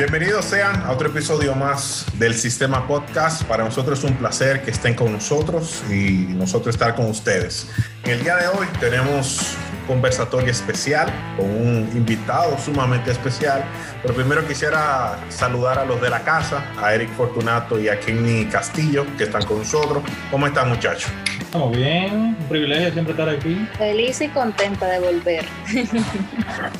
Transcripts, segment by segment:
Bienvenidos sean a otro episodio más del Sistema Podcast. Para nosotros es un placer que estén con nosotros y nosotros estar con ustedes. En el día de hoy tenemos conversatorio especial con un invitado sumamente especial. Pero primero quisiera saludar a los de la casa, a Eric Fortunato y a Kenny Castillo, que están con nosotros. ¿Cómo están, muchachos? Estamos bien, un privilegio siempre estar aquí. Feliz y contenta de volver.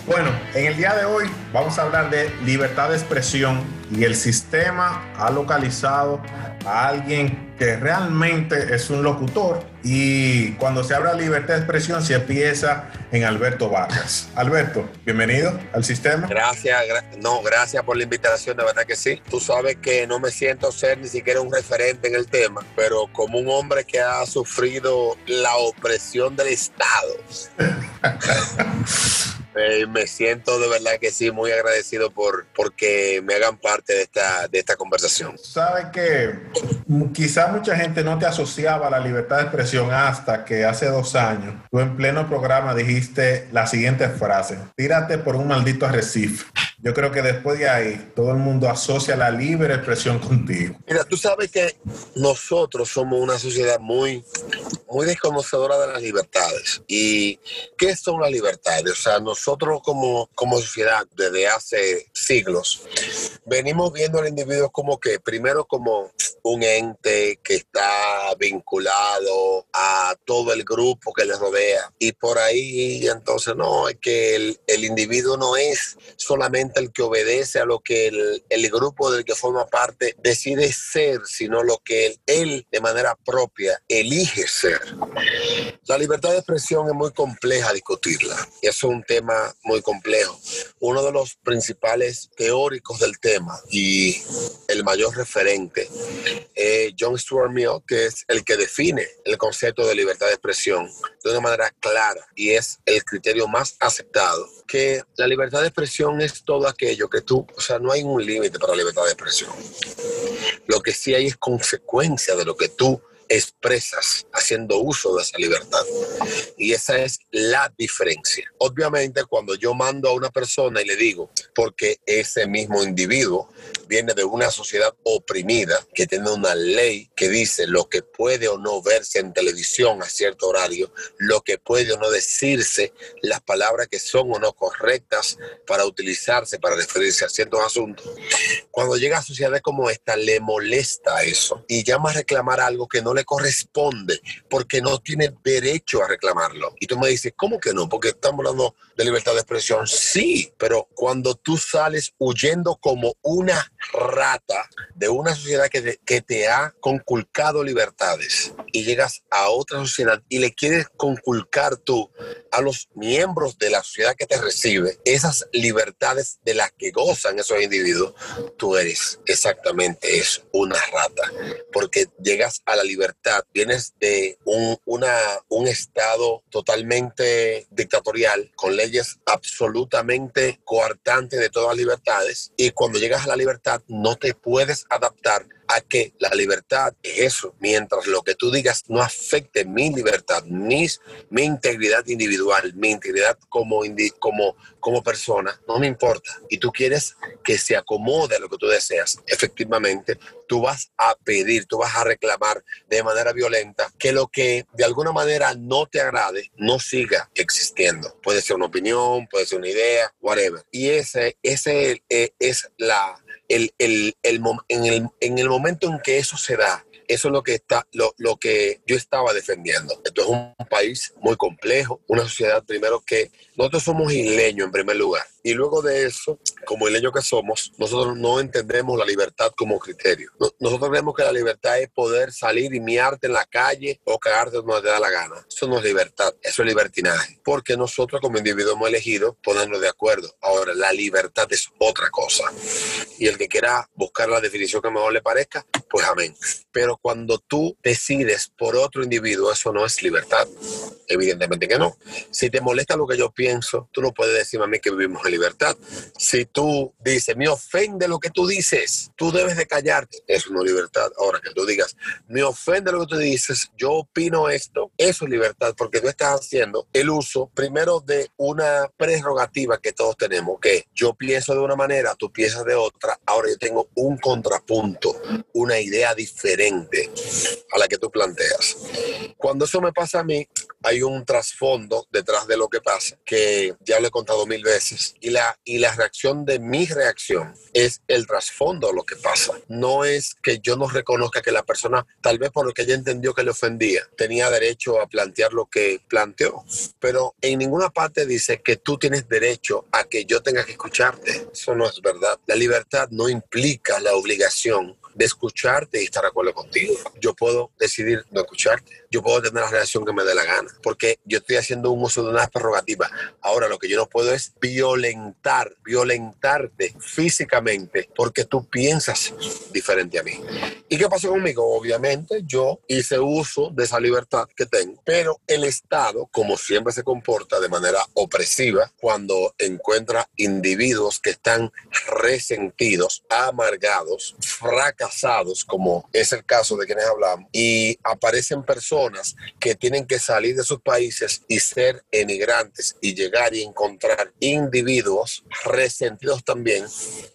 bueno, en el día de hoy vamos a hablar de libertad de expresión y el sistema ha localizado a alguien que realmente es un locutor y cuando se habla de libertad de expresión se empieza en Alberto Vargas. Alberto, bienvenido al sistema. Gracias, no, gracias por la invitación, de verdad que sí. Tú sabes que no me siento ser ni siquiera un referente en el tema, pero como un hombre que ha sufrido la opresión del Estado. Eh, me siento de verdad que sí, muy agradecido por porque me hagan parte de esta, de esta conversación. Sabes que quizá mucha gente no te asociaba a la libertad de expresión hasta que hace dos años tú en pleno programa dijiste la siguiente frase, tírate por un maldito arrecife. Yo creo que después de ahí todo el mundo asocia la libre expresión contigo. Mira, tú sabes que nosotros somos una sociedad muy, muy desconocedora de las libertades. ¿Y qué son las libertades? O sea, nosotros como, como sociedad desde hace siglos venimos viendo al individuo como que primero como un ente que está vinculado a todo el grupo que le rodea y por ahí entonces no, es que el, el individuo no es solamente el que obedece a lo que el, el, grupo del que forma parte decide ser, sino lo que él, él de manera propia elige ser. La libertad de expresión es muy compleja discutirla es un tema muy complejo. Uno de los principales teóricos del tema y el mayor referente es John Stuart Mill, que es el que define el concepto de libertad de expresión de una manera clara y es el criterio más aceptado, que la libertad de expresión es todo aquello que tú, o sea, no hay un límite para la libertad de expresión. Lo que sí hay es consecuencia de lo que tú expresas haciendo uso de esa libertad. Y esa es la diferencia. Obviamente, cuando yo mando a una persona y le digo, porque ese mismo individuo viene de una sociedad oprimida que tiene una ley que dice lo que puede o no verse en televisión a cierto horario, lo que puede o no decirse, las palabras que son o no correctas para utilizarse, para referirse a ciertos asuntos. Cuando llega a sociedades como esta, le molesta eso y llama a reclamar algo que no le corresponde porque no tiene derecho a reclamarlo. Y tú me dices, ¿cómo que no? Porque estamos hablando de libertad de expresión. Sí, pero cuando tú sales huyendo como una rata de una sociedad que te, que te ha conculcado libertades y llegas a otra sociedad y le quieres conculcar tú a los miembros de la sociedad que te recibe esas libertades de las que gozan esos individuos, tú eres exactamente eso, una rata, porque llegas a la libertad, vienes de un, un estado totalmente dictatorial, con leyes absolutamente coartantes de todas las libertades, y cuando llegas a la libertad no te puedes adaptar a que la libertad es eso, mientras lo que tú digas no afecte mi libertad, mis, mi integridad individual, mi integridad como, como, como persona, no me importa. Y tú quieres que se acomode a lo que tú deseas, efectivamente, tú vas a pedir, tú vas a reclamar de manera violenta que lo que de alguna manera no te agrade no siga existiendo. Puede ser una opinión, puede ser una idea, whatever. Y ese, ese eh, es la el, el, el, en, el, en el momento en que eso se da, eso es lo que, está, lo, lo, que yo estaba defendiendo. Esto es un país muy complejo, una sociedad primero que nosotros somos isleños en primer lugar. Y luego de eso, como isleños que somos, nosotros no entendemos la libertad como criterio. Nosotros creemos que la libertad es poder salir y miarte en la calle o cagarte donde te da la gana. Eso no es libertad, eso es libertinaje. Porque nosotros como individuos hemos elegido ponernos de acuerdo. Ahora, la libertad es otra cosa. Y el que quiera buscar la definición que mejor le parezca, pues amén. Pero cuando tú decides por otro individuo, eso no es libertad. Evidentemente que no. Si te molesta lo que yo pienso, tú no puedes decirme a mí que vivimos en libertad. Si tú dices, me ofende lo que tú dices, tú debes de callarte, es una libertad. Ahora que tú digas, me ofende lo que tú dices, yo opino esto, eso es libertad, porque tú estás haciendo el uso primero de una prerrogativa que todos tenemos, que yo pienso de una manera, tú piensas de otra, ahora yo tengo un contrapunto, una idea diferente a la que tú planteas. Cuando eso me pasa a mí, hay un trasfondo detrás de lo que pasa, que ya lo he contado mil veces, y la, y la reacción de mi reacción es el trasfondo de lo que pasa. No es que yo no reconozca que la persona, tal vez por lo que ella entendió que le ofendía, tenía derecho a plantear lo que planteó, pero en ninguna parte dice que tú tienes derecho a que yo tenga que escucharte. Eso no es verdad. La libertad no implica la obligación de escucharte y estar de acuerdo contigo. Yo puedo decidir no escucharte. Yo puedo tener la reacción que me dé la gana, porque yo estoy haciendo un uso de una prerrogativa. Ahora lo que yo no puedo es violentar, violentarte físicamente porque tú piensas diferente a mí. ¿Y qué pasó conmigo? Obviamente yo hice uso de esa libertad que tengo, pero el Estado, como siempre se comporta de manera opresiva cuando encuentra individuos que están resentidos, amargados, fracasados, como es el caso de quienes hablamos, y aparecen personas que tienen que salir de sus países y ser emigrantes y llegar y encontrar individuos resentidos también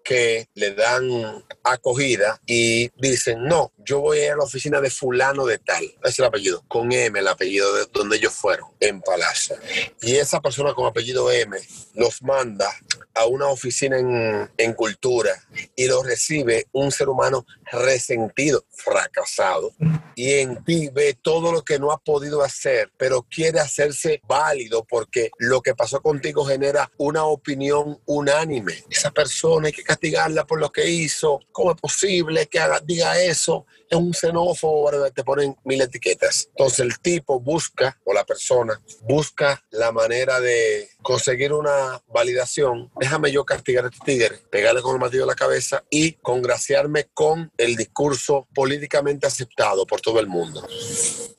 que le dan acogida y dicen, no, yo voy a, la oficina de fulano de tal, es el apellido, con M, el apellido de donde ellos fueron, en Palacio. Y esa persona con apellido M los manda a una oficina en, en cultura y lo recibe un ser humano resentido, fracasado, y en ti ve todo lo que no ha podido hacer, pero quiere hacerse válido porque lo que pasó contigo genera una opinión unánime. Esa persona hay que castigarla por lo que hizo. ¿Cómo es posible que haga, diga eso? Es un xenófobo, te ponen mil etiquetas. Entonces el tipo busca, o la persona, busca la manera de conseguir una validación. Déjame yo castigar a este tigre, pegarle con el martillo en la cabeza y congraciarme con el discurso políticamente aceptado por todo el mundo.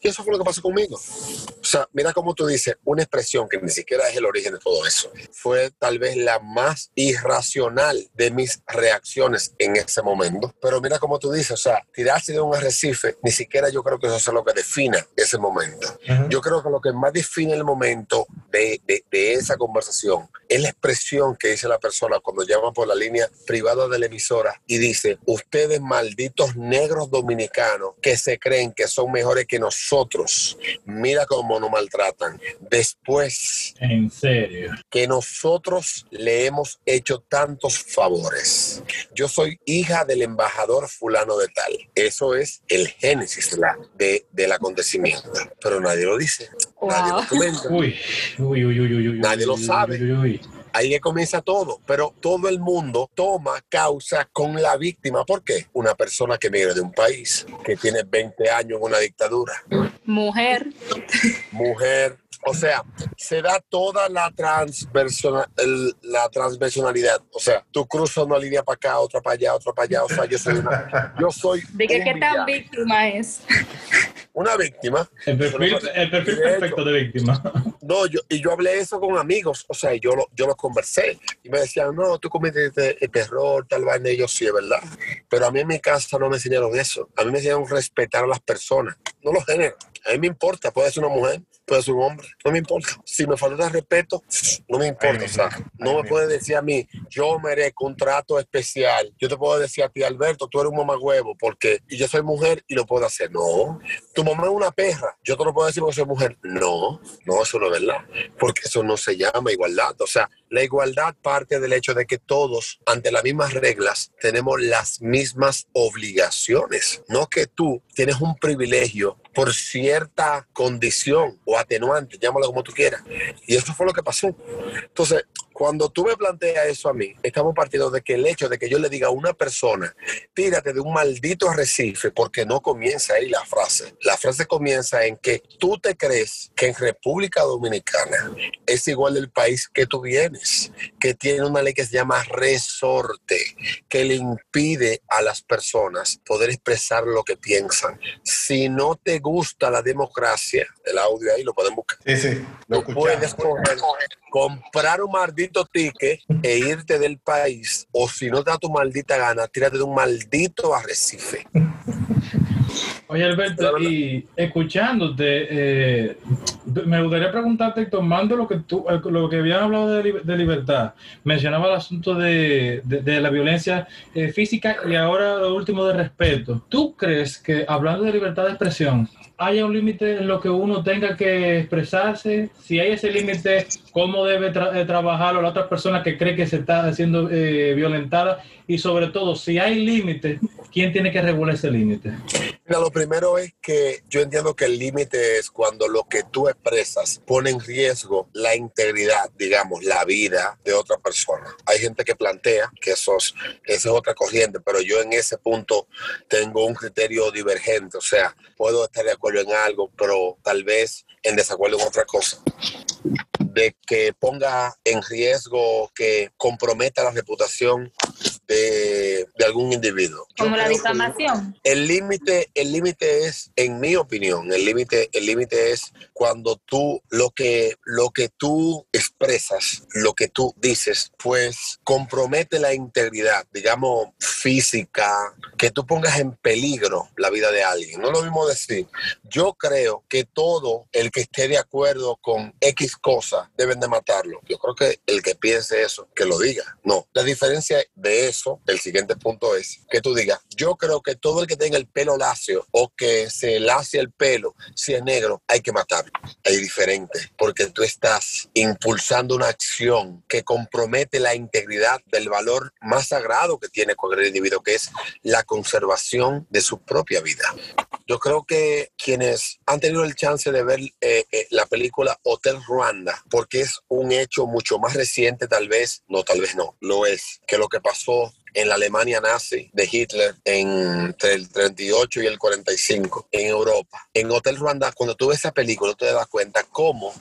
Y eso fue lo que pasó conmigo. O sea, mira cómo tú dices, una expresión que ni siquiera es el origen de todo eso. Fue tal vez la más irracional de mis reacciones en ese momento. Pero mira cómo tú dices, o sea, tirarse de un arrecife, ni siquiera yo creo que eso es lo que defina ese momento. Yo creo que lo que más define el momento de, de, de esa conversación es la expresión que dice la persona cuando llama por la línea privada de la emisora y dice, ustedes malditos negros dominicanos que se creen que son mejores que nosotros, mira cómo nos maltratan. Después, En serio. que nosotros le hemos hecho tantos favores. Yo soy hija del embajador fulano de tal. Eso es el génesis de la- de- del acontecimiento. Pero nadie lo dice. Nadie lo comenta. Uy, uy, uy, uy, uy, uy. Nadie lo sabe. Ahí que comienza todo, pero todo el mundo toma causa con la víctima. ¿Por qué? Una persona que viene de un país que tiene 20 años en una dictadura, Mujer. mujer, o sea, se da toda la, el- la transversionalidad. O sea, tú cruzas una línea para acá, otra para allá, otra para allá. O sea, yo soy una, yo soy ¿De qué, tan víctima es? una víctima. El perfil, el perfil perfecto de víctima. No, yo, y yo hablé eso con amigos, o sea, yo lo, yo lo conversé. Y me decían, no, tú cometiste el terror, tal vaina, y yo sí, es verdad. Pero a mí en mi casa no me enseñaron eso. A mí me enseñaron respetar a las personas, no los géneros. A mí me importa, puede ser una mujer, puede ser un hombre, no me importa. Si me falta respeto, no me importa. O sea, no me puede decir a mí, yo merezco un trato especial. Yo te puedo decir a ti, Alberto, tú eres un mamagüevo, porque yo soy mujer y lo puedo hacer. No, tu mamá es una perra. Yo te lo puedo decir porque soy mujer. No, no, eso no es verdad. Porque eso no se llama igualdad. O sea, la igualdad parte del hecho de que todos, ante las mismas reglas, tenemos las mismas obligaciones. No que tú tienes un privilegio por cierta condición o atenuante, llámalo como tú quieras. Y eso fue lo que pasó. Entonces, cuando tú me planteas eso a mí, estamos partiendo de que el hecho de que yo le diga a una persona, tírate de un maldito arrecife, porque no comienza ahí la frase. La frase comienza en que tú te crees que en República Dominicana es igual el país que tú vienes, que tiene una ley que se llama resorte, que le impide a las personas poder expresar lo que piensan. Si no te gusta la democracia, el audio ahí lo pueden buscar. Sí, sí, lo Tú puedes coger comprar un maldito ticket e irte del país, o si no te da tu maldita gana, tírate de un maldito arrecife. Oye, Alberto, y escuchándote, eh, me gustaría preguntarte, tomando lo que tú, eh, lo que habían hablado de, li- de libertad, mencionaba el asunto de, de- de la violencia eh, física y ahora lo último de respeto. ¿Tú crees que hablando de libertad de expresión, haya un límite en lo que uno tenga que expresarse? Si hay ese límite, ¿cómo debe tra- eh, trabajar la otra persona que cree que se está siendo eh, violentada? Y sobre todo, si hay límite, ¿quién tiene que regular ese límite? Mira, lo primero es que yo entiendo que el límite es cuando lo que tú expresas pone en riesgo la integridad, digamos, la vida de otra persona. Hay gente que plantea que eso es, esa es otra corriente, pero yo en ese punto tengo un criterio divergente, o sea, puedo estar de acuerdo en algo, pero tal vez en desacuerdo en otra cosa de que ponga en riesgo, que comprometa la reputación de, de algún individuo. Como la difamación. el límite, el límite es, en mi opinión, el límite, el límite es cuando tú lo que, lo que tú expresas, lo que tú dices, pues compromete la integridad, digamos física, que tú pongas en peligro la vida de alguien. No es lo mismo decir. Yo creo que todo el que esté de acuerdo con X cosa deben de matarlo. Yo creo que el que piense eso, que lo diga. No. La diferencia de eso, el siguiente punto es que tú digas, yo creo que todo el que tenga el pelo lacio o que se lacie el pelo, si es negro, hay que matarlo. Es diferente, porque tú estás impulsando una acción que compromete la integridad del valor más sagrado que tiene cualquier individuo, que es la conservación de su propia vida. Yo creo que quienes han tenido el chance de ver eh, eh, la película Hotel Ruanda, porque es un hecho mucho más reciente, tal vez, no, tal vez no, lo es, que lo que pasó en la Alemania nazi de Hitler entre el 38 y el 45 en Europa. En Hotel Ruanda, cuando tú ves esa película, tú te das cuenta cómo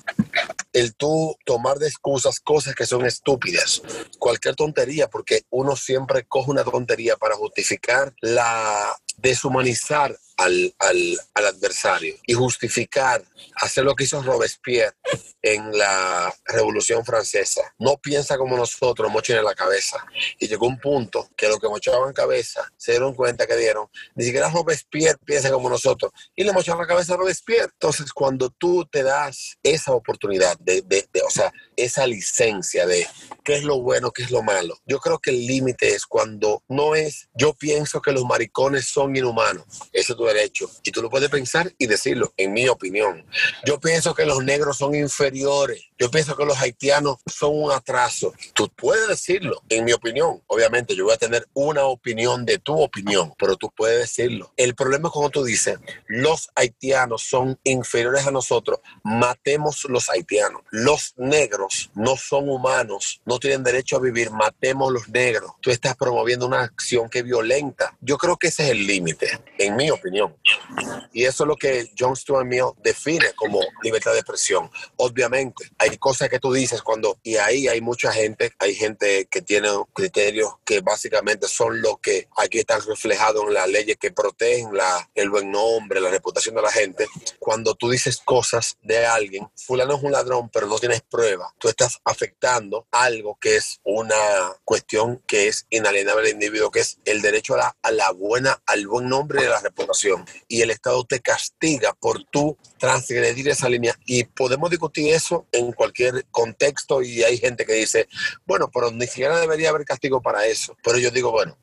el tú tomar de excusas cosas que son estúpidas, cualquier tontería, porque uno siempre coge una tontería para justificar la deshumanizar al, al, al adversario y justificar, hacer lo que hizo Robespierre en la Revolución Francesa. No piensa como nosotros, mochen en la cabeza. Y llegó un punto que los que mochaban cabeza se dieron cuenta que dieron, ni siquiera Robespierre piensa como nosotros, y le mochaban la cabeza a Robespierre. Entonces, cuando tú te das esa oportunidad de, de, de, o sea, esa licencia de qué es lo bueno, qué es lo malo, yo creo que el límite es cuando no es, yo pienso que los maricones son inhumanos. Ese es tu derecho. Y tú lo puedes pensar y decirlo, en mi opinión. Yo pienso que los negros son inferiores. Yo pienso que los haitianos son un atraso. Tú puedes decirlo, en mi opinión. Obviamente, yo voy a tener una opinión de tu opinión, pero tú puedes decirlo. El problema es cuando tú dices, los haitianos son inferiores a nosotros, matemos los haitianos. Los negros no son humanos, no tienen derecho a vivir, matemos los negros. Tú estás promoviendo una acción que violenta. Yo creo que ese es el límite, en mi opinión. Y eso es lo que John Stuart Mill define como libertad de expresión. Obviamente, cosas que tú dices cuando, y ahí hay mucha gente, hay gente que tiene criterios que básicamente son lo que aquí están reflejados en las leyes que protegen la, el buen nombre, la reputación de la gente. Cuando tú dices cosas de alguien, fulano es un ladrón, pero no tienes prueba, tú estás afectando algo que es una cuestión que es inalienable del individuo, que es el derecho a la, a la buena, al buen nombre y a la reputación. Y el Estado te castiga por tú transgredir esa línea. Y podemos discutir eso en cualquier contexto y hay gente que dice, bueno, pero ni siquiera debería haber castigo para eso. Pero yo digo, bueno,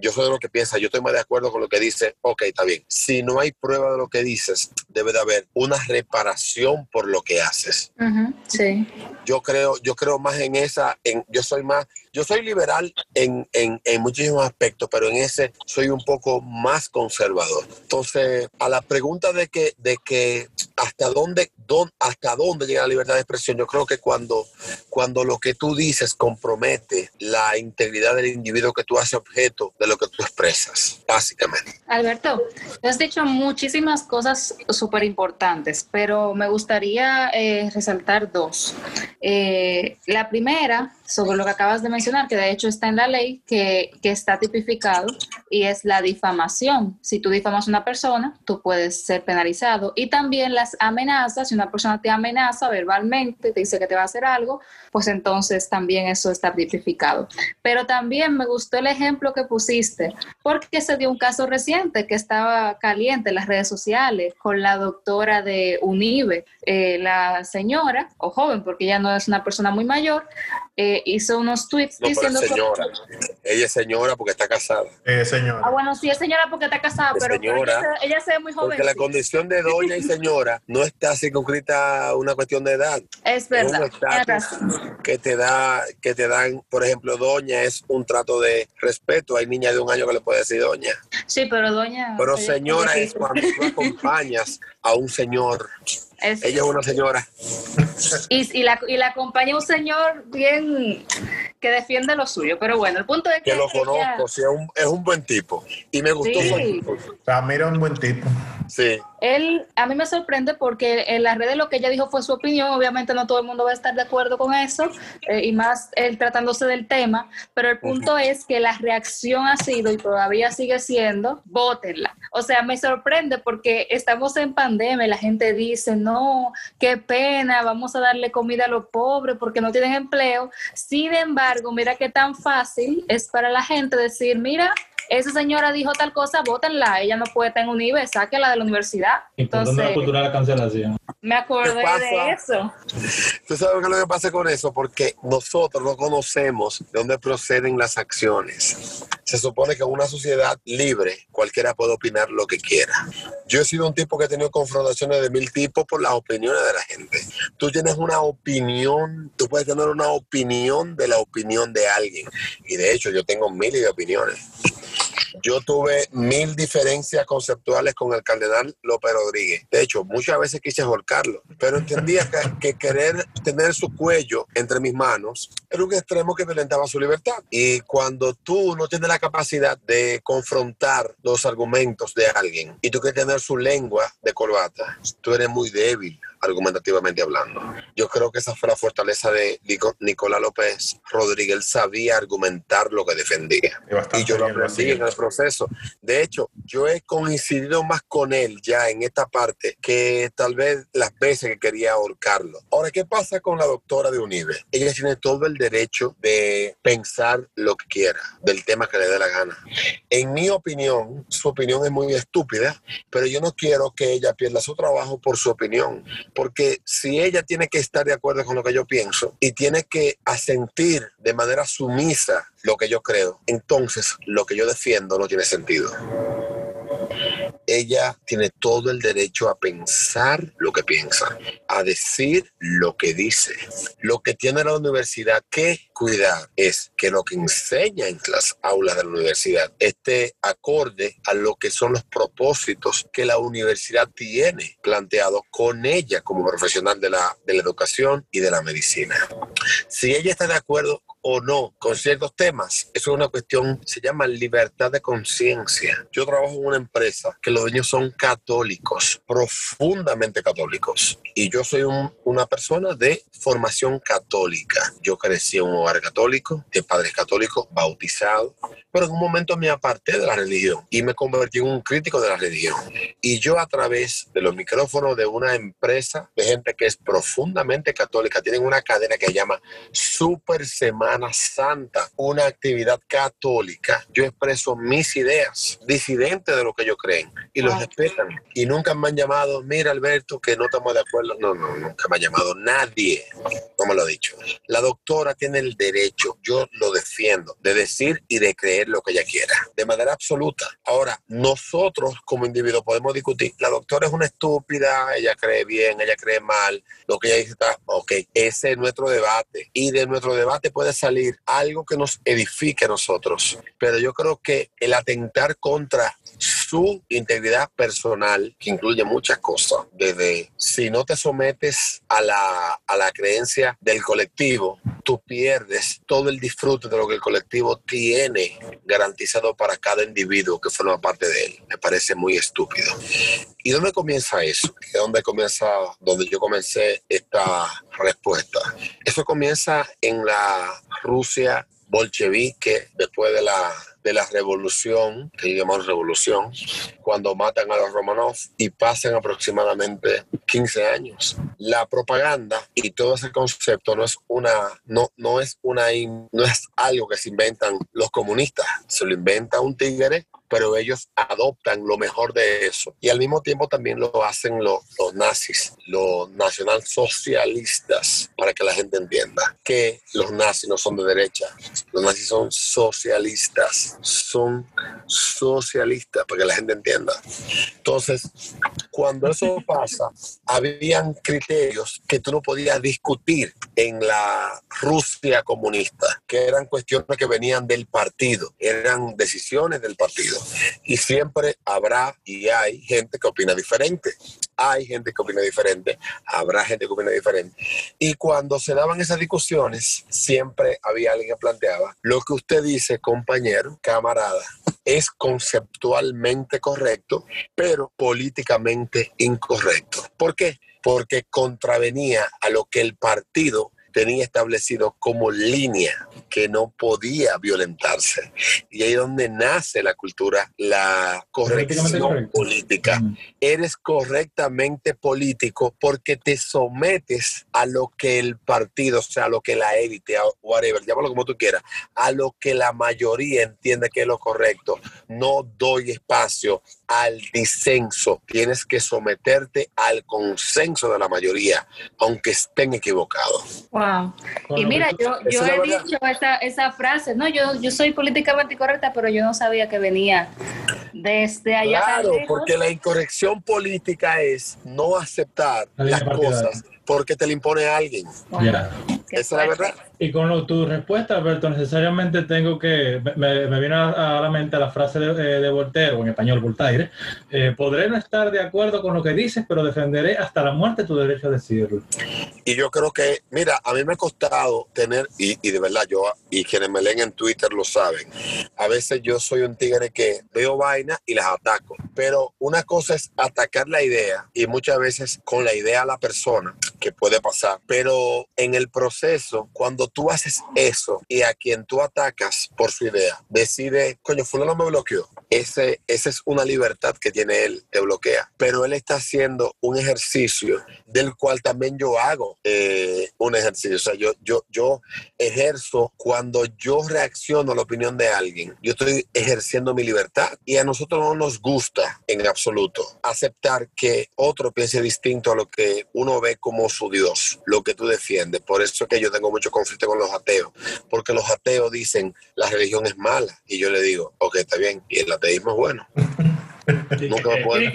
yo soy de lo que piensa, yo estoy más de acuerdo con lo que dice, ok, está bien. Si no hay prueba de lo que dices, debe de haber una reparación por lo que haces. Uh -huh, sí. Yo creo, yo creo más en esa, en, yo soy más, yo soy liberal en, en, en muchísimos aspectos, pero en ese soy un poco más conservador. Entonces, a la pregunta de que, de que hasta dónde, dónde, hasta dónde llega la libertad de expresión, yo creo que cuando, cuando lo que tú dices compromete la integridad del individuo que tú haces objeto de lo que tú expresas, básicamente. Alberto, has dicho muchísimas cosas súper importantes, pero me gustaría eh, resaltar dos. Eh, la primera, sobre lo que acabas de mencionar, que de hecho está en la ley, que, que está tipificado y es la difamación. Si tú difamas a una persona, tú puedes ser penalizado. Y también las amenazas, si una persona te amenaza verbalmente, te dice que te va a hacer algo, pues entonces también eso está tipificado. Pero también me gustó el ejemplo que pusiste, porque se dio un caso reciente que estaba caliente en las redes sociales con la doctora de UNIBE, eh, la señora, o joven, porque ella no es una persona muy mayor, eh, hizo unos tweets diciendo señora. Ella es señora porque está casada. Eh, señora. Ah, bueno, sí es señora porque está casada, pero, señora, ella, se, ve muy joven. Porque la condición de doña y señora no está circunscrita a una cuestión de edad. Es verdad. Es un que te da, que te dan, por ejemplo, doña es un trato de respeto. Hay niñas de un año que le puede decir doña. Sí, pero doña. Pero señora es cuando tú acompañas a un señor ella es una señora. Y, la, y la acompaña un señor bien que defiende lo suyo. Pero bueno, el punto es que. Que lo conozco, sí, es, un, es un, buen tipo. Y me gustó sí. O mira, un buen tipo. Sí. Él, a mí me sorprende porque en las redes lo que ella dijo fue su opinión. Obviamente, no todo el mundo va a estar de acuerdo con eso, eh, y más él tratándose del tema. Pero el punto es que la reacción ha sido y todavía sigue siendo: bótenla. O sea, me sorprende porque estamos en pandemia y la gente dice: no, qué pena, vamos a darle comida a los pobres porque no tienen empleo. Sin embargo, mira qué tan fácil es para la gente decir, mira, esa señora dijo tal cosa, bótenla, ella no puede estar en un IBE, sáquela de la universidad. Entonces, la cultura de la cancelación. Me acordé de eso. ¿Tú sabes qué es lo que pasa con eso? Porque nosotros no conocemos de dónde proceden las acciones. Se supone que en una sociedad libre cualquiera puede opinar lo que quiera. Yo he sido un tipo que he tenido confrontaciones de mil tipos por las opiniones de la gente. Tú tienes una opinión, tú puedes tener una opinión de la opinión de alguien. Y de hecho yo tengo miles de opiniones. Yo tuve mil diferencias conceptuales con el cardenal López Rodríguez. De hecho, muchas veces quise ahorcarlo, pero entendía que, querer tener su cuello entre mis manos era un extremo que violentaba su libertad. Y cuando tú no tienes la capacidad de confrontar los argumentos de alguien y tú quieres tener su lengua de corbata, tú eres muy débil argumentativamente hablando. Yo creo que esa fue la fortaleza de Nicolás López Rodríguez. Él sabía argumentar lo que defendía. Y, yo lo aprendí en el proceso. De hecho, yo he coincidido más con él ya en esta parte que tal vez las veces que quería ahorcarlo. Ahora, ¿qué pasa con la doctora de Unive? Ella tiene todo el derecho de pensar lo que quiera, del tema que le dé la gana. En mi opinión, su opinión es muy estúpida, pero yo no quiero que ella pierda su trabajo por su opinión porque si ella tiene que estar de acuerdo con lo que yo pienso y tiene que asentir de manera sumisa lo que yo creo, entonces lo que yo defiendo no tiene sentido ella tiene todo el derecho a pensar lo que piensa, a decir lo que dice. Lo que tiene la universidad que cuidar es que lo que enseña en las aulas de la universidad esté acorde a lo que son los propósitos que la universidad tiene planteado con ella como profesional de la, de la educación y de la medicina. Si ella está de acuerdo o no con ciertos temas, eso es una cuestión, se llama libertad de conciencia. Yo trabajo en una empresa que los dueños son católicos, profundamente católicos, y yo soy una persona de formación católica. Yo crecí en un hogar católico, de padres católicos, bautizado, pero en un momento me aparté de la religión y me convertí en un crítico de la religión. Y yo a través de los micrófonos de una empresa de gente que es profundamente católica, tienen una cadena que se llama Super Semana Santa, una actividad católica, yo expreso mis ideas, disidentes de lo que ellos creen, y los respetan. Y nunca me han llamado, mira Alberto, que no estamos de acuerdo. No, no, nunca me ha llamado nadie, como lo he dicho. La doctora tiene el derecho, yo lo defiendo, de decir y de creer lo que ella quiera, de manera absoluta. Ahora, nosotros como individuos podemos discutir, la doctora es una estúpida, ella cree bien, ella cree mal, lo que ella dice está, ok, ese es nuestro debate. Y de nuestro debate puede salir algo que nos edifique a nosotros. Pero yo creo que el atentar contra su integridad personal, que incluye muchas cosas, desde si no te sometes a la, a la creencia del colectivo, tú pierdes todo el disfrute de lo que el colectivo tiene garantizado para cada individuo que forma parte de él. Me parece muy estúpido. ¿Y dónde comienza eso? ¿Dónde comienza, donde yo comencé esta respuesta? Eso comienza en la Rusia bolchevique después de la de la revolución, que llamamos revolución, cuando matan a los Romanov y pasan aproximadamente 15 años. La propaganda y todo ese concepto no es una, no, no es una, no es algo que se inventan los comunistas, se lo inventa un tigre pero ellos adoptan lo mejor de eso. Y al mismo tiempo también lo hacen los, los nazis, los nacionalsocialistas, para que la gente entienda que los nazis no son de derecha, los nazis son socialistas, son socialistas, para que la gente entienda. Entonces, cuando eso pasa, habían criterios que tú no podías discutir en la Rusia comunista, que eran cuestiones que venían del partido, eran decisiones del partido. Y siempre habrá y hay gente que opina diferente. Hay gente que opina diferente, habrá gente que opina diferente. Y cuando se daban esas discusiones, siempre había alguien que planteaba, lo que usted dice, compañero, camarada, es conceptualmente correcto, pero políticamente incorrecto. ¿Por qué? Porque contravenía a lo que el partido tenía establecido como línea que no podía violentarse. Y ahí es donde nace la cultura, la corrección política. Eres correctamente político porque te sometes a lo que el partido, o sea, a lo que la élite, whatever, llámalo como tú quieras, a lo que la mayoría entiende que es lo correcto. No doy espacio al disenso, tienes que someterte al consenso de la mayoría, aunque estén equivocados. Wow. Y mira, yo, yo he dicho esa, esa, frase, no, yo, yo soy políticamente correcta, pero yo no sabía que venía desde allá. Claro, porque la incorrección política es no aceptar las cosas porque te le impone a alguien. Esa es la verdad. Y con tu respuesta, Alberto, necesariamente tengo que, me, me vino a, la mente la frase de, eh, de Voltaire, o en español Voltaire, eh, podré no estar de acuerdo con lo que dices, pero defenderé hasta la muerte tu derecho a decirlo. Y yo creo que, mira, a mí me ha costado tener, y, y de verdad yo, y quienes me leen en Twitter lo saben, a veces yo soy un tigre que veo vainas y las ataco, pero una cosa es atacar la idea, y muchas veces con la idea a la persona, que puede pasar, pero en el proceso, cuando tú haces eso y a quien tú atacas por su idea, decide, coño, fulano me bloqueó. Ese, esa es una libertad que tiene él, te bloquea. Pero él está haciendo un ejercicio del cual también yo hago eh, un ejercicio. O sea, yo, yo, yo ejerzo cuando yo reacciono a la opinión de alguien. Yo estoy ejerciendo mi libertad y a nosotros no nos gusta en absoluto aceptar que otro piense distinto a lo que uno ve como su Dios, lo que tú defiendes. Por eso que yo tengo mucho conflicto con los ateos, porque los ateos dicen la religión es mala y yo le digo, ok, está bien, y el ateísmo es bueno. Nunca, me pueden,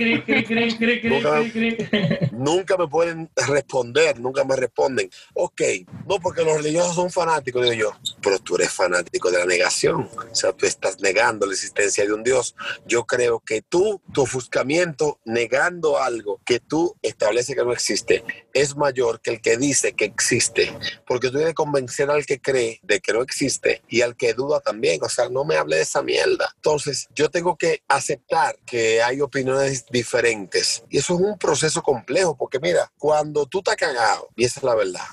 nunca, me pueden responder, nunca me responden. Ok, no, porque los religiosos son fanáticos, digo yo, pero tú eres fanático de la negación. O sea, tú estás negando la existencia de un Dios. Yo creo que tú, tu ofuscamiento negando algo que tú estableces que no existe, es mayor que el que dice que existe. Porque tú debes convencer al que cree de que no existe y al que duda también. O sea, no me hable de esa mierda. Entonces, yo tengo que aceptar que hay opiniones diferentes. Y eso es un proceso complejo, porque mira, cuando tú estás cagado, y esa es la verdad,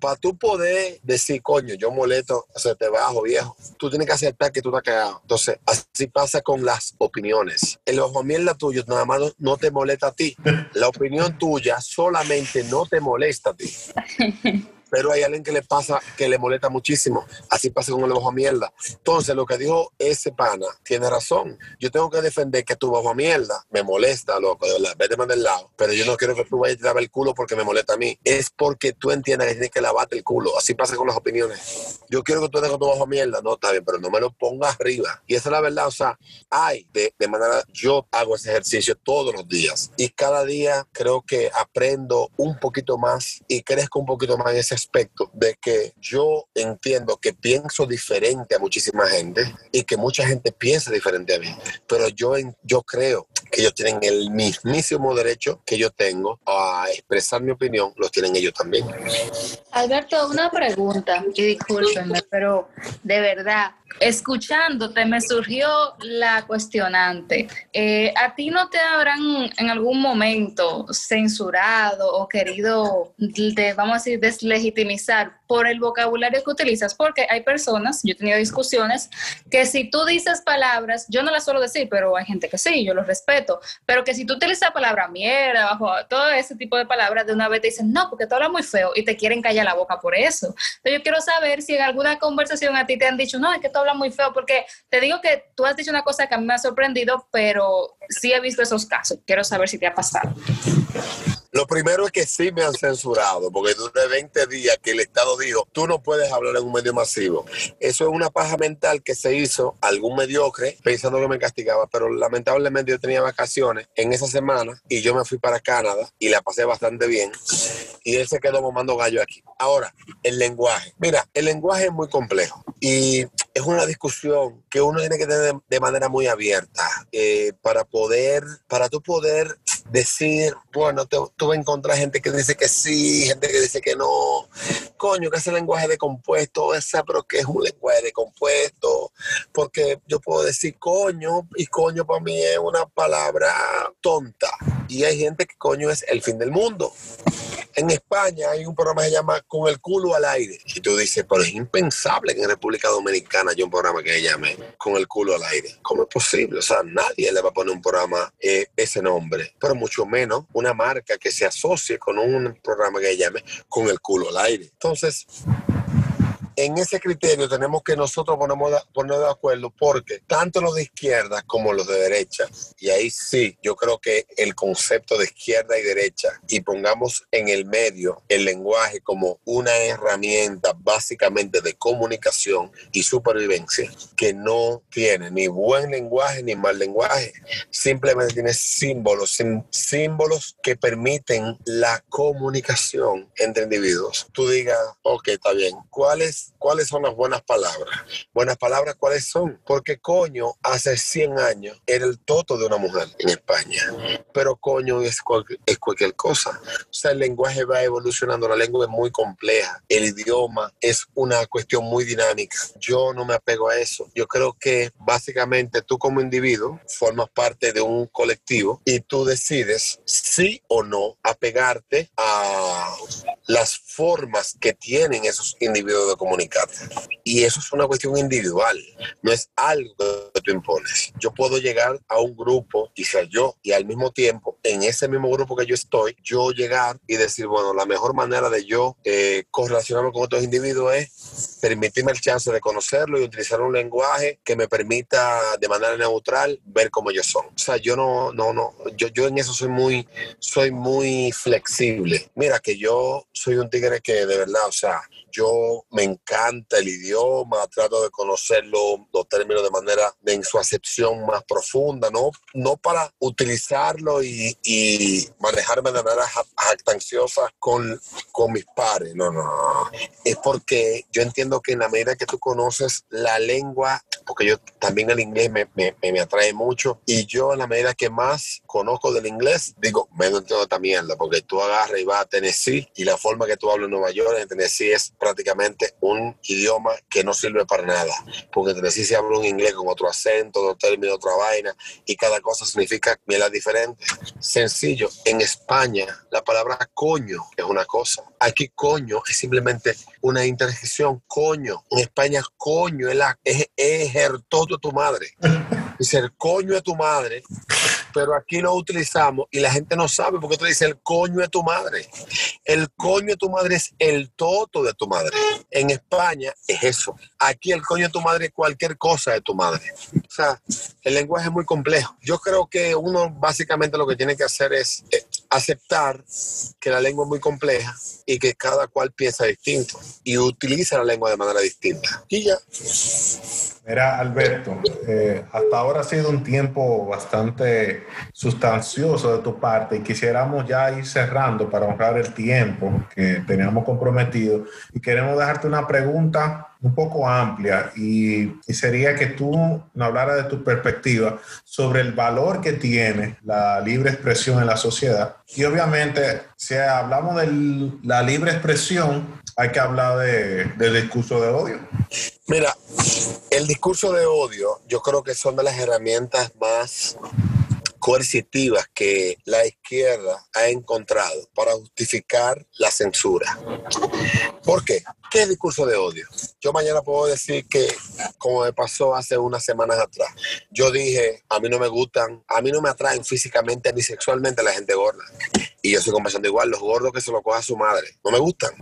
para tú poder decir, coño, yo molesto, se te bajo, viejo, tú tienes que aceptar que tú estás cagado. Entonces, así pasa con las opiniones. El ojo mierda tuyo nada más no te molesta a ti. La opinión tuya solamente no te molesta a ti. pero hay alguien que le pasa, que le molesta muchísimo. Así pasa con el ojo a mierda. Entonces, lo que dijo ese pana tiene razón. Yo tengo que defender que tu ojo a mierda me molesta, loco, de verdad, vete más del lado. Pero yo no quiero que tú vayas a lavar el culo porque me molesta a mí. Es porque tú entiendas que tienes que lavarte el culo. Así pasa con las opiniones. Yo quiero que tú dejes tu ojo a mierda. No, está bien, pero no me lo pongas arriba. Y esa es la verdad. O sea, hay de, de manera, yo hago ese ejercicio todos los días. Y cada día creo que aprendo un poquito más y crezco un poquito más en ese aspecto de que yo entiendo que pienso diferente a muchísima gente y que mucha gente piensa diferente a mí, pero yo, yo creo que ellos tienen el mismísimo derecho que yo tengo a expresar mi opinión, los tienen ellos también. Alberto, una pregunta, y discúlpenme, pero de verdad, escuchándote me surgió la cuestionante. Eh, ¿A ti no te habrán en algún momento censurado o querido, vamos a decir, deslegitimizar por el vocabulario que utilizas, porque hay personas, yo he tenido discusiones, que si tú dices palabras, yo no las suelo decir, pero hay gente que sí, yo los respeto, pero que si tú utilizas la palabra mierda, bajo todo ese tipo de palabras, de una vez te dicen, no, porque tú hablas muy feo y te quieren callar la boca por eso. Entonces yo quiero saber si en alguna conversación a ti te han dicho, no, es que tú hablas muy feo, porque te digo que tú has dicho una cosa que a mí me ha sorprendido, pero sí he visto esos casos. Quiero saber si te ha pasado. Lo primero es que sí me han censurado, porque durante 20 días que el Estado dijo, tú no puedes hablar en un medio masivo. Eso es una paja mental que se hizo algún mediocre pensando que me castigaba, pero lamentablemente yo tenía vacaciones en esa semana y yo me fui para Canadá y la pasé bastante bien y él se quedó mamando gallo aquí. Ahora, el lenguaje. Mira, el lenguaje es muy complejo y es una discusión que uno tiene que tener de manera muy abierta eh, para poder, para tú poder decir, bueno, tú vas a encontrar gente que dice que sí, gente que dice que no. Coño, que ese lenguaje de compuesto, esa, pero que es un lenguaje de compuesto, porque yo puedo decir coño, y coño para mí es una palabra tonta. Y hay gente que coño es el fin del mundo. En España hay un programa que se llama Con el culo al aire. Y tú dices, pero es impensable que en República Dominicana haya un programa que se llame Con el culo al aire. ¿Cómo es posible? O sea, nadie le va a poner un programa eh, ese nombre, pero mucho menos una marca que se asocie con un programa que se llame Con el culo al aire. Entonces, en ese criterio tenemos que nosotros ponernos de acuerdo porque tanto los de izquierda como los de derecha, y ahí sí, yo creo que el concepto de izquierda y derecha, y pongamos en el medio el lenguaje como una herramienta básicamente de comunicación y supervivencia, que no tiene ni buen lenguaje ni mal lenguaje, simplemente tiene símbolos, símbolos que permiten la comunicación entre individuos. Tú digas, ok, está bien, ¿cuál es ¿cuáles son las buenas palabras? Buenas palabras, ¿cuáles son? Porque coño, hace 100 años era el toto de una mujer en España, pero coño es, es cualquier cosa. O sea, el lenguaje va evolucionando, la lengua es muy compleja, el idioma es una cuestión muy dinámica. Yo no me apego a eso. Yo creo que básicamente tú como individuo formas parte de un colectivo y tú decides sí o no apegarte a las formas que tienen esos individuos de comunicarte. Y eso es una cuestión individual, no es algo que tú impones. Yo puedo llegar a un grupo, quizá yo, y al mismo tiempo, en ese mismo grupo que yo estoy, yo llegar y decir, bueno, la mejor manera de yo eh, correlacionarme con otros individuos es permitirme el chance de conocerlo y utilizar un lenguaje que me permita de manera neutral ver cómo ellos son. O sea, yo no, no, no, yo, yo en eso soy muy, soy muy flexible. Mira que yo soy un tigre que de verdad, o sea, yo me encanta el idioma, trato de conocerlo, los términos de manera, en su acepción más profunda, no, no para utilizarlo y, manejarme de manera jactanciosa con, con mis pares, no, no, es porque yo entiendo que en la medida que tú conoces la lengua, porque yo también el inglés me, me, me atrae mucho, y yo en la medida que más conozco del inglés, digo, me entiendo esta mierda, porque tú agarras y vas a Tennessee y la forma que tú hablas en Nueva York, en Tennessee es prácticamente un idioma que no sirve para nada, porque entre sí se habla un inglés con otro acento, otro término, otra vaina, y cada cosa significa miela diferente. Sencillo, en España la palabra coño es una cosa, aquí coño es simplemente una interjección, coño, en España coño es, la, es, es de tu madre. Dice el coño de tu madre pero aquí lo utilizamos y la gente no sabe porque tú dices el coño de tu madre. El coño de tu madre es el toto de tu madre. En España es eso. Aquí el coño de tu madre es cualquier cosa de tu madre. O sea, el lenguaje es muy complejo. Yo creo que uno básicamente lo que tiene que hacer es eh, aceptar que la lengua es muy compleja y que cada cual piensa distinto y utiliza la lengua de manera distinta. Y ya. Mira, Alberto, eh, hasta ahora ha sido un tiempo bastante sustancioso de tu parte y quisiéramos ya ir cerrando para honrar el tiempo que teníamos comprometido y queremos dejarte una pregunta un poco amplia y, sería que tú nos hablaras de tu perspectiva sobre el valor que tiene la libre expresión en la sociedad. Y obviamente, si hablamos de la libre expresión, hay que hablar de, del discurso de odio. Mira, el discurso de odio yo creo que son de las herramientas más coercitivas que la izquierda ha encontrado para justificar la censura. ¿Por qué? ¿Qué es discurso de odio? Yo mañana puedo decir que, como me pasó hace unas semanas atrás, yo dije, a mí no me gustan, a mí no me atraen físicamente ni sexualmente la gente gorda. Y yo estoy conversando igual, los gordos que se lo coja su madre, no me gustan.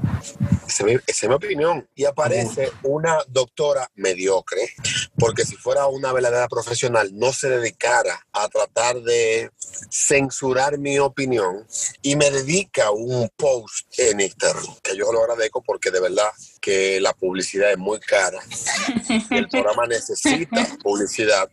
Esa es, mi, opinión. Y aparece una doctora mediocre, porque si fuera una verdadera profesional, no se dedicara a tratar de censurar mi opinión y me dedica un post en Instagram, que yo lo agradezco porque de verdad que la publicidad es muy cara. el programa necesita publicidad.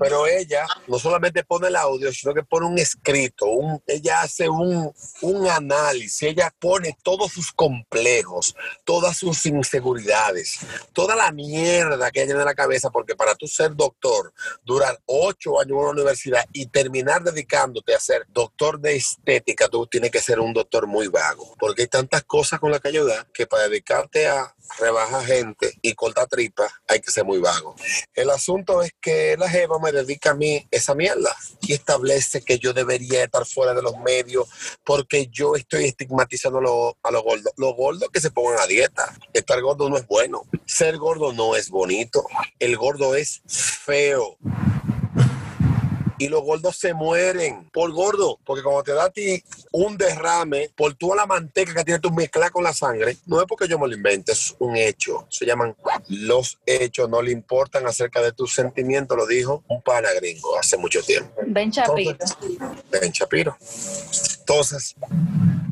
Pero ella no solamente pone el audio, sino que pone un escrito, un, ella hace un, un análisis, ella pone todos sus complejos, todas sus inseguridades, toda la mierda que ella tiene en la cabeza, porque para tú ser doctor, durar ocho años en una universidad y terminar dedicándote a ser doctor de estética, tú tienes que ser un doctor muy vago, porque hay tantas cosas con las que ayudar que para dedicarte a rebajar gente y cortar tripas, hay que ser muy vago. El asunto es que la Jeva me dedica a mí esa mierda y establece que yo debería estar fuera de los medios porque yo estoy estigmatizando a los gordos. Los gordos que se pongan a dieta. Estar gordo no es bueno. Ser gordo no es bonito. El gordo es feo y los gordos se mueren por gordo, porque cuando te da a ti un derrame por toda la manteca que tiene tu mezcla con la sangre, no es porque yo me lo invente, es un hecho. Se llaman los hechos, no le importan acerca de tus sentimientos, lo dijo un pana gringo hace mucho tiempo. Ben Chapiro. ben Chapiro. Entonces,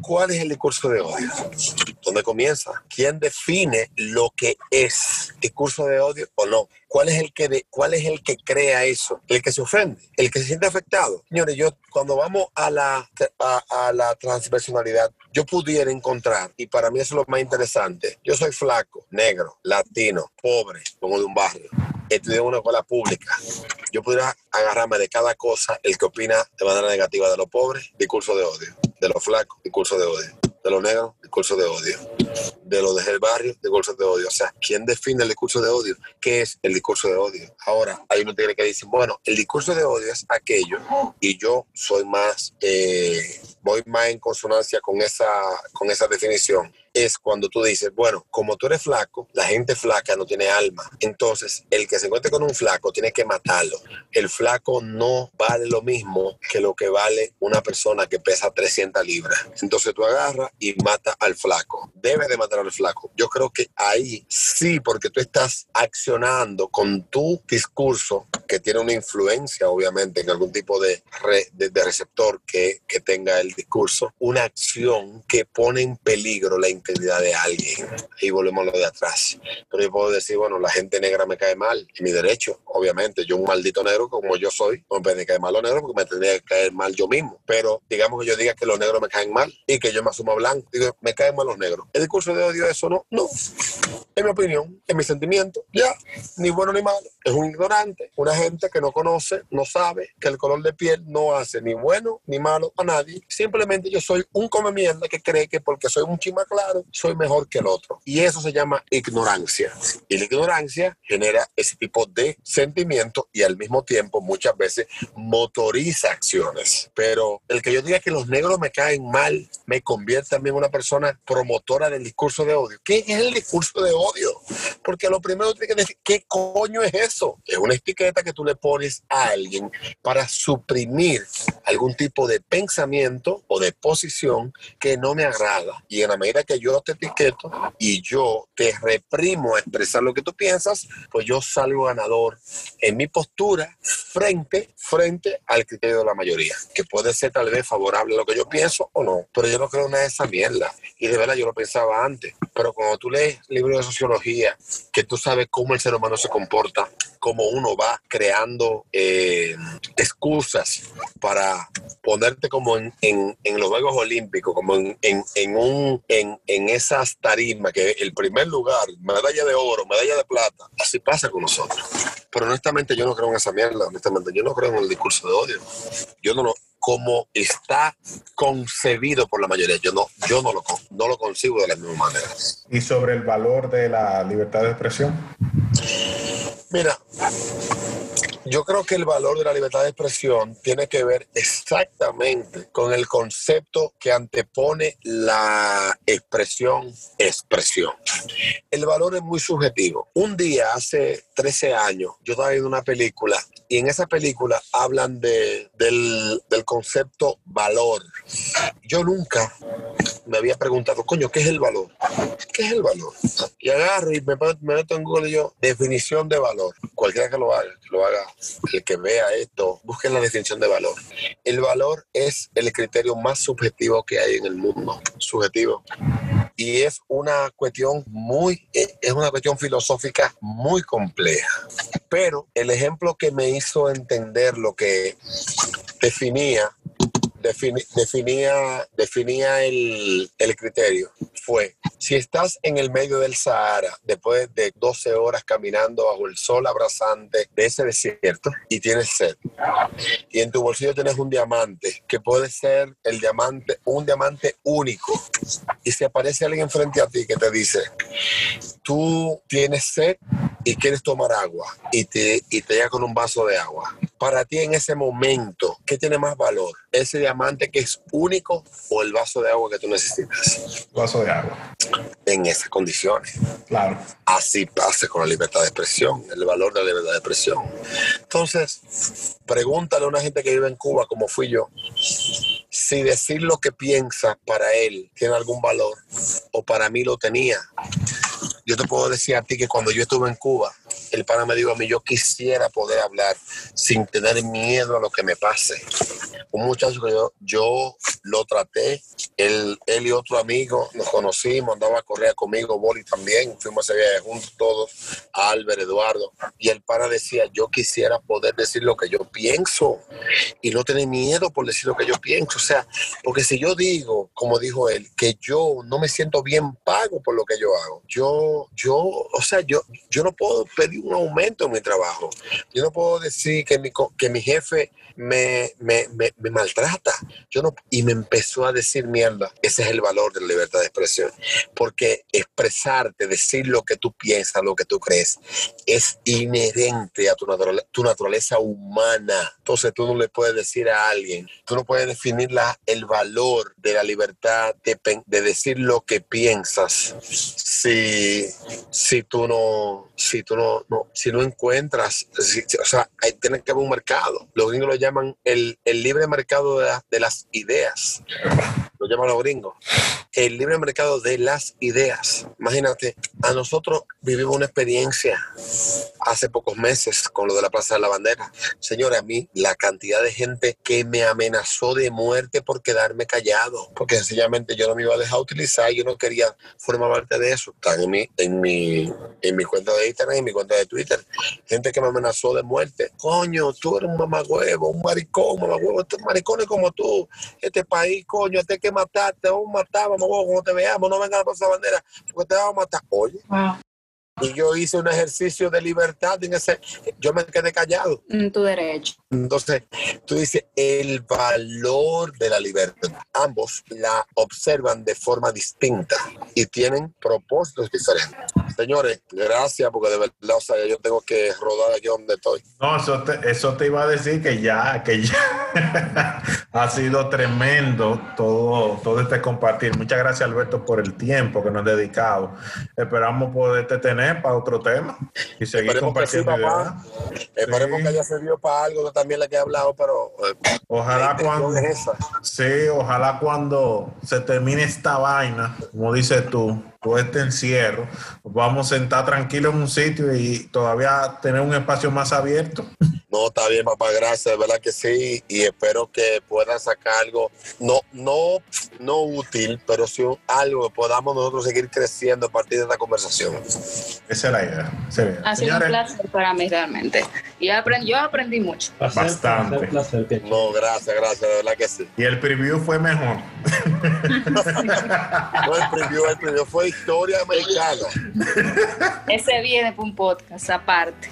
¿Cuál es el discurso de odio? ¿Dónde comienza? ¿Quién define lo que es discurso de odio o no? ¿Cuál es el que de, cuál es el que crea eso? El que se ofende, el que se siente afectado. Señores, yo cuando vamos a la a, la transpersonalidad, yo pudiera encontrar y para mí eso es lo más interesante. Yo soy flaco, negro, latino, pobre, como de un barrio estudié en una escuela pública, yo pudiera agarrarme de cada cosa el que opina de manera negativa de los pobres, discurso de odio, de los flacos, discurso de odio, de los negros, discurso de odio, de los del barrio, discurso de odio. O sea, ¿quién define el discurso de odio? ¿Qué es el discurso de odio? Ahora, hay uno tiene que decir, bueno, el discurso de odio es aquello y yo soy más, eh, voy más en consonancia con esa, con esa definición es cuando tú dices, bueno, como tú eres flaco, la gente flaca no tiene alma. Entonces, el que se encuentre con un flaco tiene que matarlo. El flaco no vale lo mismo que lo que vale una persona que pesa 300 libras. Entonces tú agarras y mata al flaco. Debes de matar al flaco. Yo creo que ahí sí, porque tú estás accionando con tu discurso que tiene una influencia, obviamente, en algún tipo de, de, receptor que, que tenga el discurso, una acción que pone en peligro la de alguien. Y volvemos a lo de atrás. Pero yo puedo decir, bueno, la gente negra me cae mal, y mi derecho, obviamente. Yo, un maldito negro como yo soy, no me caer mal los negros porque me tendría que caer mal yo mismo. Pero digamos que yo diga que los negros me caen mal y que yo me asumo blanco, digo, me caen mal los negros. ¿El discurso de odio eso no? No. Es mi opinión, es mi sentimiento. Ya, ni bueno ni malo. Es un ignorante, una gente que no conoce, no sabe que el color de piel no hace ni bueno ni malo a nadie. Simplemente yo soy un come mierda que cree que porque soy un chima claro, soy mejor que el otro. Y eso se llama ignorancia. Y la ignorancia genera ese tipo de sentimiento y al mismo tiempo muchas veces motoriza acciones. Pero el que yo diga que los negros me caen mal me convierte también en una persona promotora del discurso de odio. ¿Qué es el discurso de odio? Porque lo primero que que decir, ¿qué coño es eso? Es una etiqueta que tú le pones a alguien para suprimir algún tipo de pensamiento o de posición que no me agrada. Y en la medida que yo te etiqueto y yo te reprimo a expresar lo que tú piensas, pues yo salgo ganador en mi postura frente, frente al criterio de la mayoría, que puede ser tal vez favorable a lo que yo pienso o no, pero yo no creo en esa mierda. Y de verdad yo lo pensaba antes, pero cuando tú lees libros de sociología, que tú sabes cómo el ser humano se comporta, cómo uno va creando eh, excusas para ponerte como en, los Juegos Olímpicos, como en, en un, en, en esas tarimas, que el primer lugar, medalla de oro, medalla de plata, así pasa con nosotros. Pero honestamente yo no creo en esa mierda, honestamente yo no creo en el discurso de odio. Yo no lo, como está concebido por la mayoría. Yo no, yo no lo, no lo concibo de la misma manera. ¿Y sobre el valor de la libertad de expresión? Mira, Yo creo que el valor de la libertad de expresión tiene que ver exactamente con el concepto que antepone la expresión expresión. El valor es muy subjetivo. Un día, hace 13 años, yo estaba viendo una película y en esa película hablan de, del, del concepto valor. Yo nunca me había preguntado, coño, ¿qué es el valor? ¿Qué es el valor? Y agarro y me, me meto en Google y yo, definición de valor. Cualquiera que lo haga, lo haga, el que vea esto, busquen la definición de valor. El valor es el criterio más subjetivo que hay en el mundo. Subjetivo y es una cuestión muy, es una cuestión filosófica muy compleja. Pero el ejemplo que me hizo entender lo que definía definía, definía el, el, criterio fue, si estás en el medio del Sahara, después de 12 horas caminando bajo el sol abrasante de ese desierto y tienes sed, y en tu bolsillo tienes un diamante, que puede ser el diamante, un diamante único, y se aparece alguien frente a ti que te dice, tú tienes sed y quieres tomar agua, y te, y te llega con un vaso de agua. Para ti en ese momento, ¿qué tiene más valor? ¿Ese diamante que es único o el vaso de agua que tú necesitas? Vaso de agua. En esas condiciones. Claro. Así pasa con la libertad de expresión, el valor de la libertad de expresión. Entonces, pregúntale a una gente que vive en Cuba, como fui yo, si decir lo que piensa para él tiene algún valor o para mí lo tenía. Yo te puedo decir a ti que cuando yo estuve en Cuba, el pana me dijo a mí, yo quisiera poder hablar sin tener miedo a lo que me pase. Un muchacho que yo, yo lo traté, él, él, y otro amigo nos conocimos, andaba a correr conmigo, Boli también, fuimos a viaje juntos todos, Albert, Eduardo, y el pana decía, yo quisiera poder decir lo que yo pienso y no tener miedo por decir lo que yo pienso. O sea, porque si yo digo, como dijo él, que yo no me siento bien pago por lo que yo hago, yo, yo, o sea, yo, yo no puedo pedir un aumento en mi trabajo. Yo no puedo decir que mi, que mi jefe me, me, me, me, maltrata. Yo no, y me empezó a decir mierda. Ese es el valor de la libertad de expresión. Porque expresarte, decir lo que tú piensas, lo que tú crees, es inherente a tu, naturaleza, tu naturaleza humana. Entonces tú no le puedes decir a alguien, tú no puedes definir la, el valor de la libertad de, de decir lo que piensas si, si tú no, si tú no, no si no encuentras, si, o sea, hay, tiene que haber un mercado. Los gringos lo llaman el, el libre mercado de, la, de, las ideas. Llaman los gringos. El libre mercado de las ideas. Imagínate, a nosotros vivimos una experiencia hace pocos meses con lo de la Plaza de la Bandera. Señora, a mí la cantidad de gente que me amenazó de muerte por quedarme callado, porque sencillamente yo no me iba a dejar utilizar, yo no quería formar parte de eso. Están en mi, en mi, en mi cuenta de Instagram en mi cuenta de Twitter. Gente que me amenazó de muerte. Coño, tú eres un mamagüevo, un maricón, mamagüevo, estos maricones como tú, este país, coño, este hay que matarte, te vamos a matar, mamagüevo, cuando te veamos, no vengas a pasar bandera, porque te vamos a matar. Oye. Y yo hice un ejercicio de libertad en ese, yo me quedé callado. En tu derecho. Entonces, tú dices el valor de la libertad. Ambos la observan de forma distinta y tienen propósitos diferentes. Señores, gracias, porque de verdad, o sea, yo tengo que rodar aquí donde estoy. No, eso te, eso te iba a decir que ya, que ya ha sido tremendo todo, todo este compartir. Muchas gracias, Alberto, por el tiempo que nos has dedicado. Esperamos poderte tener para otro tema y seguir Esperemos compartiendo que ideas. Esperemos sí. que haya servido para algo que también le que he hablado, pero eh, ojalá cuando sí, ojalá cuando se termine esta vaina, como dices tú, todo este encierro, vamos a sentar tranquilos en un sitio y todavía tener un espacio más abierto. No, está bien, papá, gracias, de verdad que sí, y espero que puedan sacar algo, no, no, no útil, pero sí algo que podamos nosotros seguir creciendo a partir de esta conversación. Esa es la idea. Sí. Ha sido un placer para mí realmente. Y aprendí, yo aprendí mucho. Placer, Bastante. Placer, placer, no, gracias, gracias, de verdad que sí. Y el preview fue mejor. no, el preview, el preview fue historia americana. Ese viene para un podcast aparte.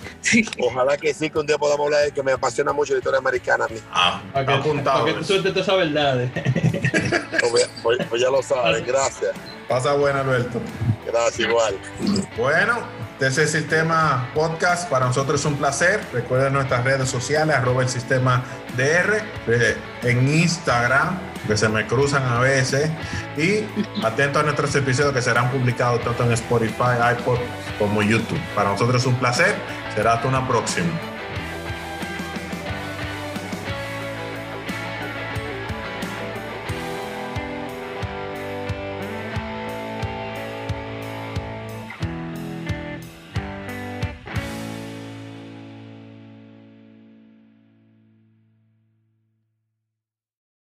Ojalá que sí, que un día podamos hablar de que me apasiona mucho la historia americana a mí. Ah, para que, apuntado. para que tú sueltes todas esas verdades. Pues, pues, ya lo saben, gracias. Pasa buena, Alberto. Gracias, igual. Bueno, desde el Sistema Podcast, para nosotros es un placer. Recuerden nuestras redes sociales, arroba el Sistema DR, eh, en Instagram, que se me cruzan a veces. Y atento a nuestros episodios que serán publicados tanto en Spotify, iPod como YouTube. Para nosotros es un placer. Será hasta una próxima.